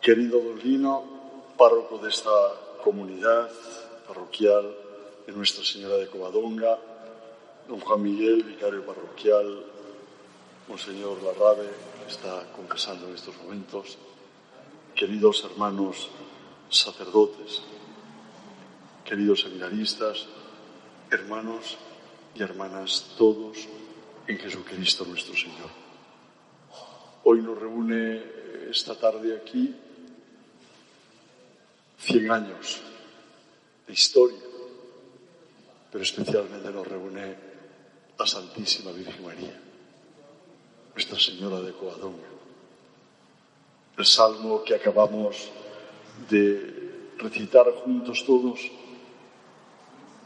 Querido Don Lino, párroco de esta comunidad parroquial de Nuestra Señora de Covadonga, don Juan Miguel, vicario parroquial, Monseñor Larrabe, que está confesando en estos momentos, queridos hermanos sacerdotes, queridos seminaristas, hermanos y hermanas todos en Jesucristo nuestro Señor. Hoy nos reúne esta tarde aquí 100 años de historia, pero especialmente nos reúne la Santísima Virgen María, Nuestra Señora de Coadonga. El salmo que acabamos de recitar juntos todos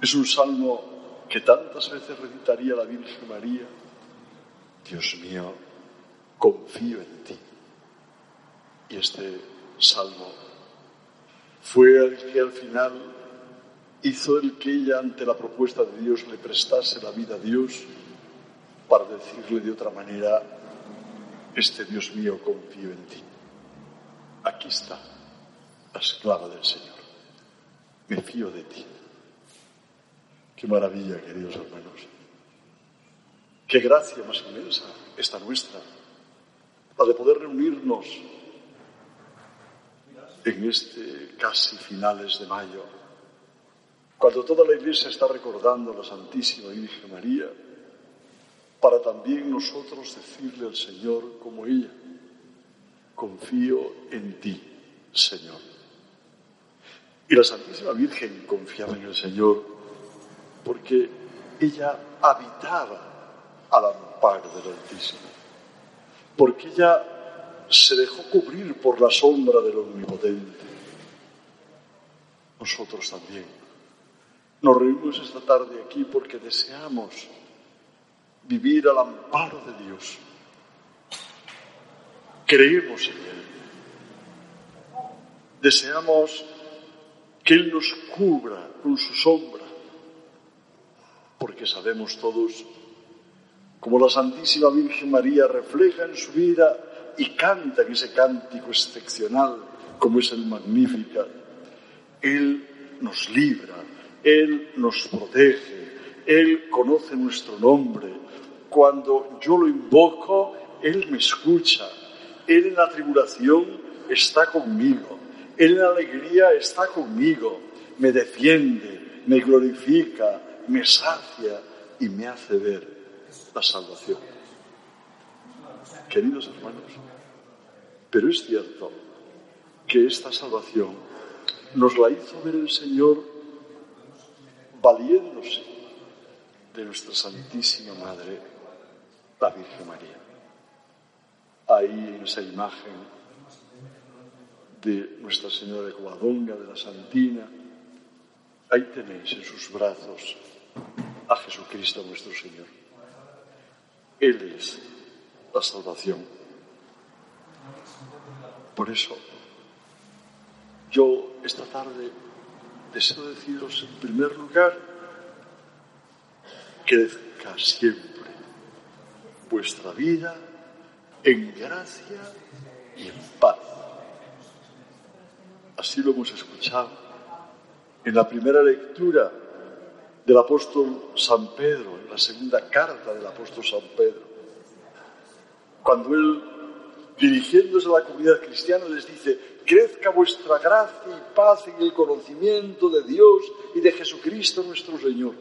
es un salmo que tantas veces recitaría la Virgen María. Dios mío, confío en ti. Y este salmo fue el que al final hizo el que ella ante la propuesta de Dios le prestase la vida a Dios para decirle de otra manera, este Dios mío confío en ti. Aquí está la esclava del Señor. Me fío de ti. Qué maravilla, queridos hermanos. Qué gracia más inmensa esta nuestra, la de poder reunirnos en este casi finales de mayo, cuando toda la Iglesia está recordando a la Santísima Virgen María, para también nosotros decirle al Señor como ella, confío en ti, Señor. Y la Santísima Virgen confiaba en el Señor porque ella habitaba al amparo del Altísimo, porque ella se dejó cubrir por la sombra del Omnipotente. Nosotros también nos reunimos esta tarde aquí porque deseamos vivir al amparo de Dios. Creemos en Él. Deseamos que Él nos cubra con su sombra, porque sabemos todos como la Santísima Virgen María refleja en su vida y canta en ese cántico excepcional como es el Magnífica. Él nos libra, Él nos protege, Él conoce nuestro nombre. Cuando yo lo invoco, Él me escucha. Él en la tribulación está conmigo. Él en la alegría está conmigo. Me defiende, me glorifica, me sacia y me hace ver la salvación. Queridos hermanos, pero es cierto que esta salvación nos la hizo ver el Señor valiéndose de nuestra Santísima Madre, la Virgen María. Ahí en esa imagen de Nuestra Señora de Covadonga, de la Santina, ahí tenéis en sus brazos a Jesucristo nuestro Señor. Él es la salvación. Por eso, yo esta tarde deseo deciros en primer lugar, crezca siempre vuestra vida en gracia y en paz. Así lo hemos escuchado en la primera lectura del apóstol San Pedro, en la segunda carta del apóstol San Pedro, cuando él, dirigiéndose a la comunidad cristiana, les dice, crezca vuestra gracia y paz en el conocimiento de Dios y de Jesucristo nuestro Señor.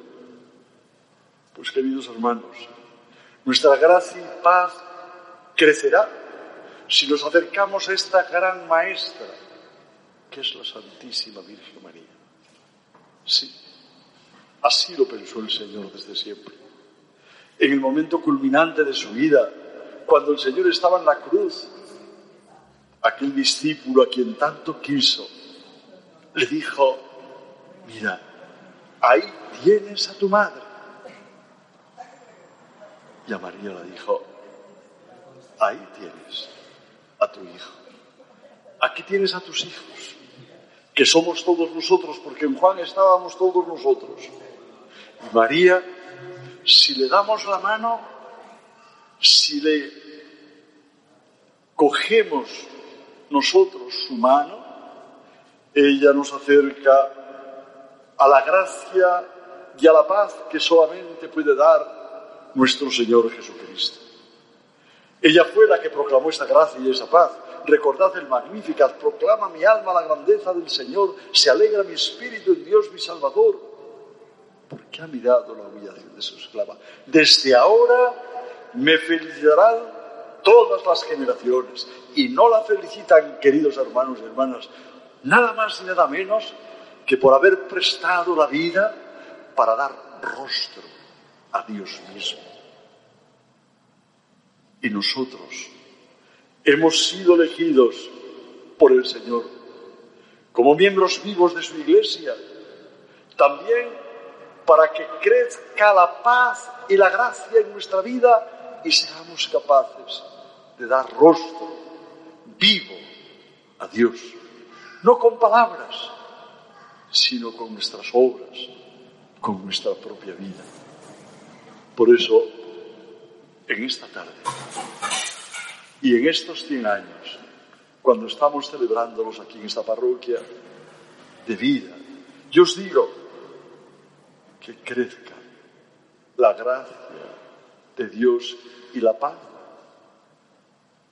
Pues queridos hermanos, nuestra gracia y paz crecerá si nos acercamos a esta gran maestra, que es la Santísima Virgen María. Sí, así lo pensó el Señor desde siempre. En el momento culminante de su vida, cuando el Señor estaba en la cruz, aquel discípulo a quien tanto quiso, le dijo, mira, ahí tienes a tu madre. Y a María le dijo, ahí tienes a tu hijo. Aquí tienes a tus hijos, que somos todos nosotros, porque en Juan estábamos todos nosotros. Y María, si le damos la mano, si le cogemos nosotros su mano, ella nos acerca a la gracia y a la paz que solamente puede dar nuestro Señor Jesucristo. Ella fue la que proclamó esta gracia y esa paz. Recordad el Magnificat, proclama mi alma la grandeza del Señor, se alegra mi espíritu en Dios mi Salvador, porque ha mirado la humillación de su esclava. Desde ahora me felicitarán todas las generaciones y no la felicitan, queridos hermanos y hermanas, nada más y nada menos que por haber prestado la vida para dar rostro a Dios mismo. Y nosotros hemos sido elegidos por el Señor como miembros vivos de su iglesia, también para que crezca la paz y la gracia en nuestra vida y seamos capaces de dar rostro vivo a Dios, no con palabras, sino con nuestras obras, con nuestra propia vida. Por eso, en esta tarde y en estos 100 años, cuando estamos celebrándolos aquí en esta parroquia de vida, yo os digo que crezca la gracia de Dios y la paz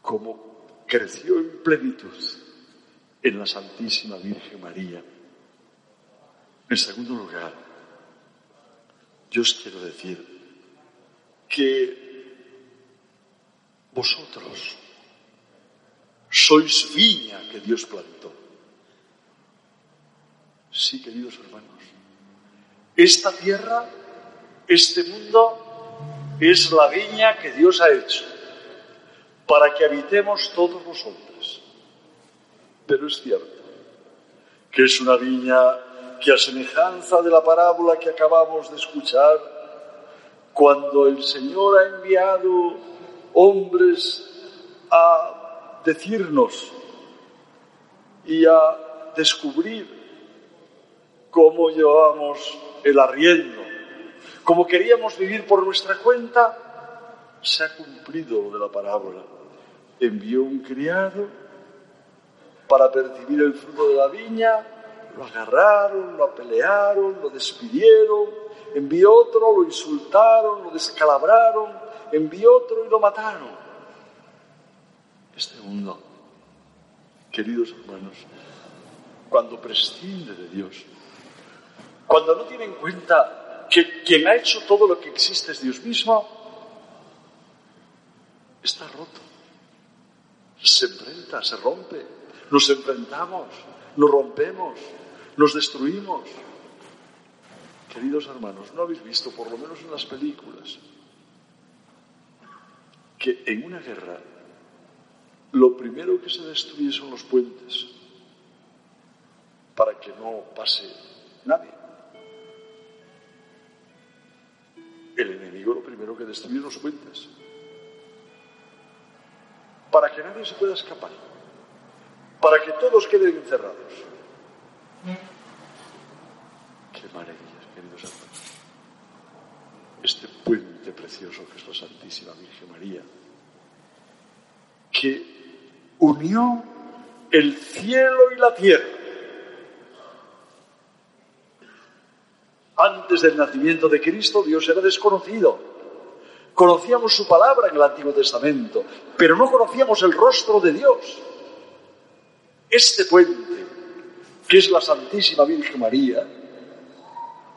como creció en plenitud en la Santísima Virgen María. En segundo lugar, yo os quiero decir que vosotros sois viña que Dios plantó. Sí, queridos hermanos, esta tierra, este mundo, es la viña que Dios ha hecho para que habitemos todos nosotros. Pero es cierto que es una viña que a semejanza de la parábola que acabamos de escuchar, cuando el Señor ha enviado hombres a decirnos y a descubrir cómo llevábamos el arriendo, cómo queríamos vivir por nuestra cuenta, se ha cumplido lo de la parábola envió un criado para percibir el fruto de la viña, lo agarraron, lo apelearon, lo despidieron, envió otro, lo insultaron, lo descalabraron, envió otro y lo mataron. Este mundo, queridos hermanos, cuando prescinde de Dios, cuando no tiene en cuenta que quien ha hecho todo lo que existe es Dios mismo, está roto se enfrenta, se rompe, nos enfrentamos, nos rompemos, nos destruimos. Queridos hermanos, ¿no habéis visto, por lo menos en las películas, que en una guerra lo primero que se destruye son los puentes para que no pase nadie? Primero que destruye son los puentes para que nadie se pueda escapar, para que todos queden encerrados. Qué maravillas, queridos hermanos. Este puente precioso que es la Santísima Virgen María, que unió el cielo y la tierra. Antes del nacimiento de Cristo, Dios era desconocido. Conocíamos su palabra en el Antiguo Testamento, pero no conocíamos el rostro de Dios. Este puente, que es la Santísima Virgen María,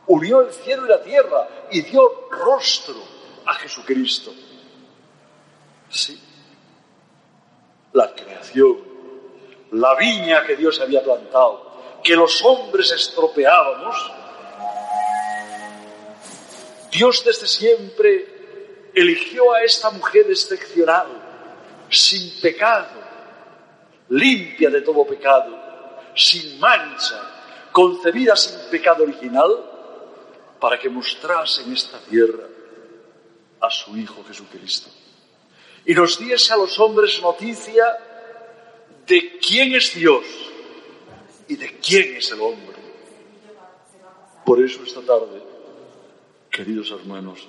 unió el cielo y la tierra y dio rostro a Jesucristo. Sí, la creación, la viña que Dios había plantado, que los hombres estropeábamos, Dios desde siempre eligió a esta mujer excepcional, sin pecado, limpia de todo pecado, sin mancha, concebida sin pecado original, para que mostrase en esta tierra a su Hijo Jesucristo. Y nos diese a los hombres noticia de quién es Dios y de quién es el hombre. Por eso esta tarde, queridos hermanos,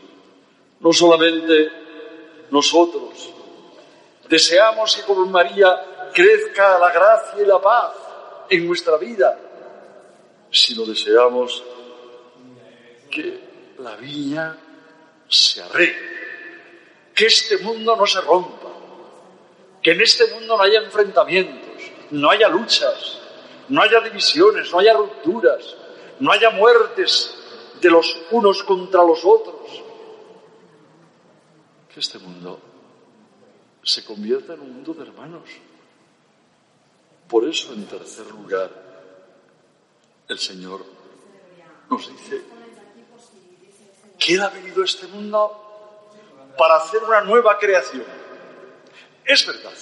no solamente nosotros Deseamos que como María crezca la gracia y la paz en nuestra vida, sino deseamos que la viña se arregle, que este mundo no se rompa, que en este mundo no haya enfrentamientos, no haya luchas, no haya divisiones, no haya rupturas, no haya muertes de los unos contra los otros. Que este mundo se convierta en un mundo de hermanos. Por eso, en tercer lugar, el Señor nos dice que Él ha venido a este mundo para hacer una nueva creación. Es verdad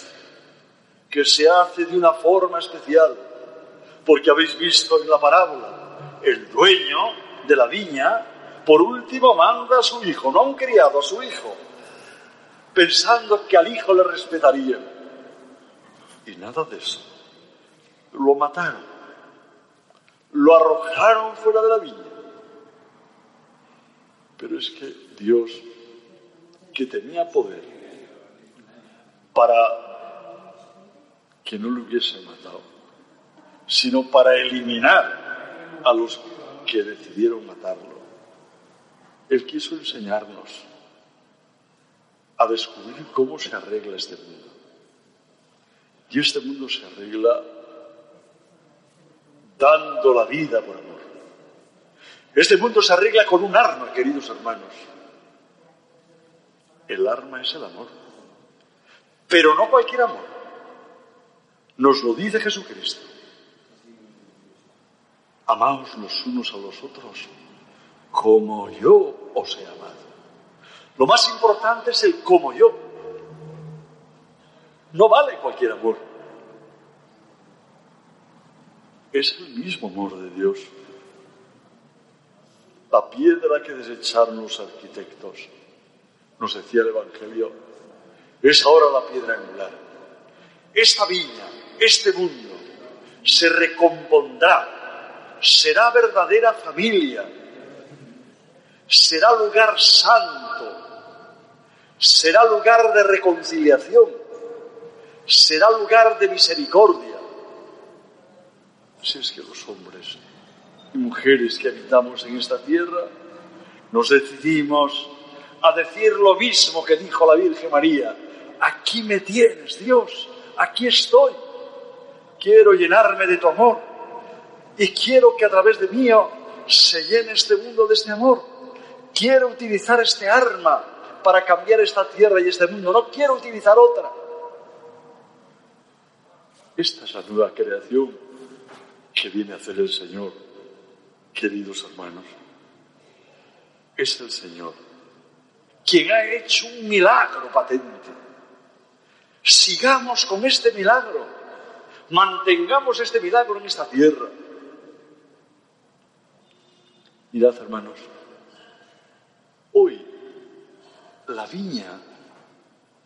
que se hace de una forma especial, porque habéis visto en la parábola, el dueño de la viña, por último manda a su hijo, no a un criado, a su hijo, pensando que al hijo le respetaría. Y nada de eso. Lo mataron, lo arrojaron fuera de la viña. Pero es que Dios, que tenía poder para que no lo hubiesen matado, sino para eliminar a los que decidieron matarlo. Él quiso enseñarnos a descubrir cómo se arregla este mundo. Y este mundo se arregla dando la vida por amor. Este mundo se arregla con un arma, queridos hermanos. El arma es el amor. Pero no cualquier amor. Nos lo dice Jesucristo. Amaos los unos a los otros como yo os he amado. Lo más importante es el como yo. No vale cualquier amor. Es el mismo amor de Dios. La piedra que desecharon los arquitectos, nos decía el Evangelio, es ahora la piedra angular. Esta viña, este mundo, se recompondrá, será verdadera familia, será lugar santo, será lugar de reconciliación, será lugar de misericordia. Si es que los hombres y mujeres que habitamos en esta tierra nos decidimos a decir lo mismo que dijo la Virgen María, aquí me tienes, Dios, aquí estoy, quiero llenarme de tu amor y quiero que a través de mí se llene este mundo de este amor. Quiero utilizar este arma para cambiar esta tierra y este mundo. No quiero utilizar otra. Esta es la nueva creación que viene a hacer el Señor, queridos hermanos. Es el Señor quien ha hecho un milagro patente. Sigamos con este milagro. Mantengamos este milagro en esta tierra. Mirad, hermanos, hoy la viña,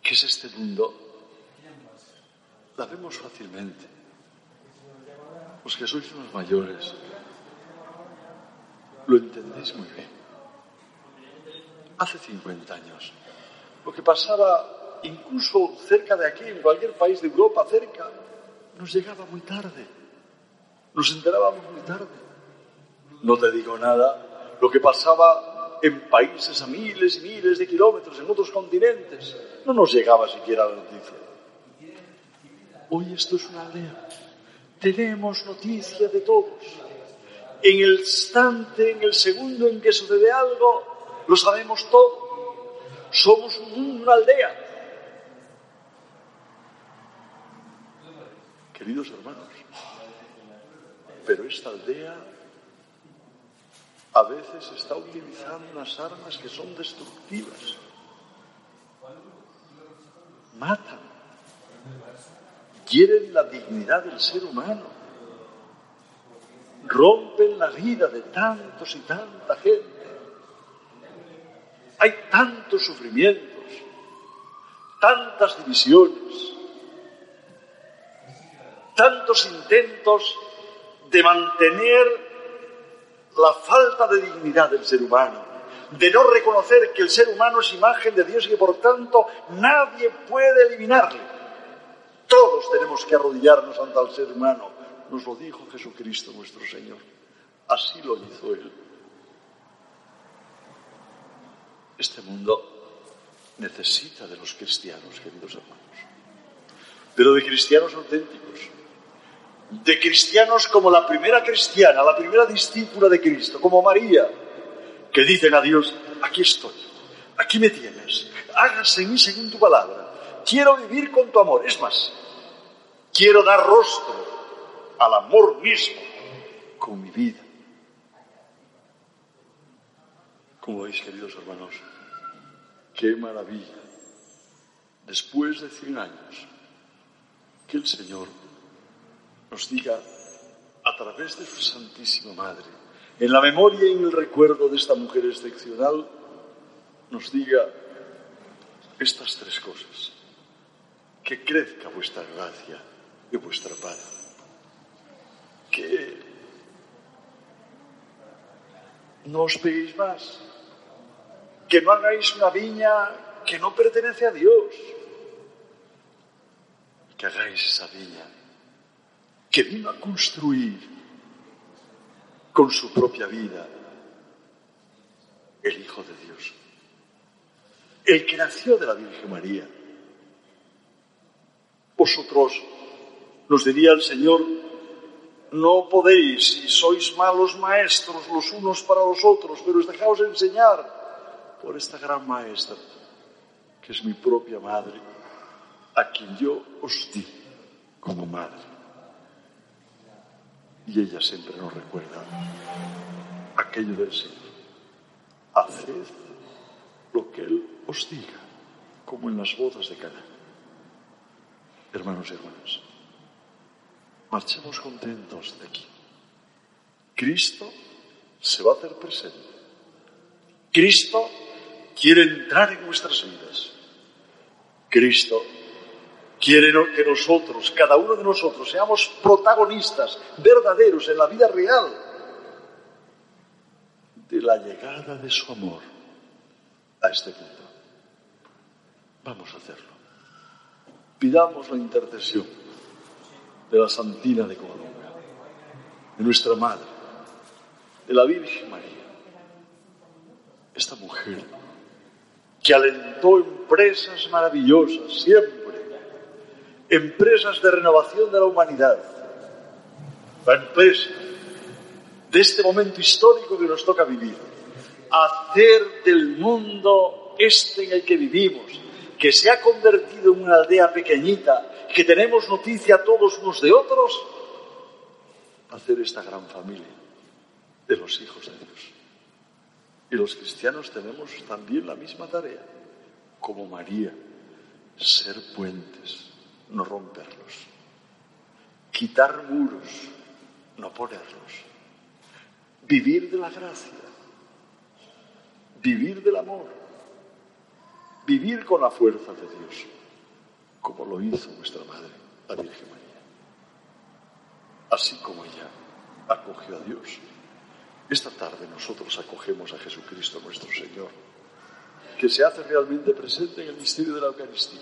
que es este mundo, la vemos fácilmente. Los que sois unos mayores, lo entendéis muy bien. Hace 50 años, lo que pasaba incluso cerca de aquí, en cualquier país de Europa, cerca, nos llegaba muy tarde. Nos enterábamos muy tarde. No te digo nada, lo que pasaba en países a miles y miles de kilómetros, en otros continentes. No nos llegaba siquiera la noticia. Hoy esto es una aldea. Tenemos noticia de todos. En el instante, en el segundo en que sucede algo, lo sabemos todo. Somos una aldea. Queridos hermanos, pero esta aldea a veces está utilizando unas armas que son destructivas. Matan. Quieren la dignidad del ser humano. Rompen la vida de tantos y tanta gente. Hay tantos sufrimientos, tantas divisiones, tantos intentos de mantener la falta de dignidad del ser humano, de no reconocer que el ser humano es imagen de Dios y que por tanto nadie puede eliminarle. tenemos que arrodillarnos ante el ser humano. Nos lo dijo Jesucristo nuestro Señor. Así lo hizo Él. Este mundo necesita de los cristianos, queridos hermanos, pero de cristianos auténticos, de cristianos como la primera cristiana, la primera discípula de Cristo, como María, que dicen a Dios, aquí estoy, aquí me tienes, hágase en mí según tu palabra, quiero vivir con tu amor, es más, quiero dar rostro al amor mismo con mi vida. Como veis, queridos hermanos, qué maravilla, después de 100 años, que el Señor nos diga a través de su Santísima Madre, en la memoria y en el recuerdo de esta mujer excepcional, nos diga estas tres cosas. Que crezca vuestra gracia y vuestra paz. Que no os peguéis más. Que no hagáis una viña que no pertenece a Dios. Que hagáis esa viña que vino a construir con su propia vida el Hijo de Dios el que nació de la Virgen María. Vosotros, nos diría el Señor, no podéis y sois malos maestros los unos para los otros, pero os dejaos enseñar por esta gran maestra, que es mi propia madre, a quien yo os di como madre. Y ella siempre nos recuerda aquello del Señor. Haced lo que Él os diga, como en las bodas de Cana. Hermanos y hermanas, marchemos contentos de aquí. Cristo se va a hacer presente. Cristo quiere entrar en nuestras vidas. Cristo quiere que nosotros, cada uno de nosotros, seamos protagonistas verdaderos en la vida real de la llegada de su amor a este mundo. Vamos a hacerlo. Pidamos la intercesión de la Santina de Covadonga, de nuestra Madre, de la Virgen María. Esta mujer que alentó empresas maravillosas siempre, empresas de renovación de la humanidad, la empresa de este momento histórico que nos toca vivir, hacer del mundo este en el que vivimos, que se ha convertido en una aldea pequeñita, que tenemos noticia todos unos de otros, hacer esta gran familia de los hijos de Dios. Y los cristianos tenemos también la misma tarea, como María, ser puentes, no romperlos, quitar muros, no ponerlos, vivir de la gracia, vivir del amor vivir con la fuerza de Dios, como lo hizo nuestra Madre, la Virgen María. Así como ella acogió a Dios, esta tarde nosotros acogemos a Jesucristo nuestro Señor, que se hace realmente presente en el misterio de la Eucaristía.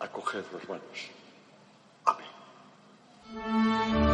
Acogedlo, hermanos. Amén.